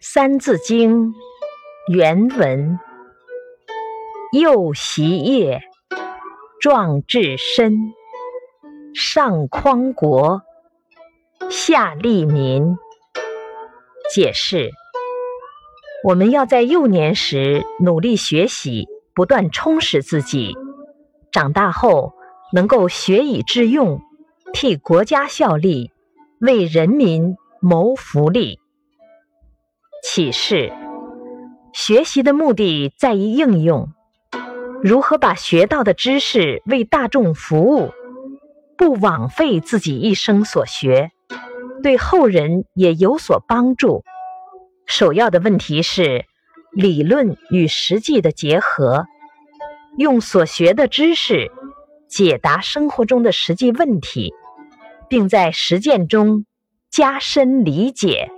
三字经》原文：幼习业，壮志身，上匡国，下利民。解释：我们要在幼年时努力学习，不断充实自己，长大后能够学以致用，替国家效力，为人民谋福利。启示：学习的目的在于应用，如何把学到的知识为大众服务，不枉费自己一生所学，对后人也有所帮助。首要的问题是理论与实际的结合，用所学的知识解答生活中的实际问题，并在实践中加深理解。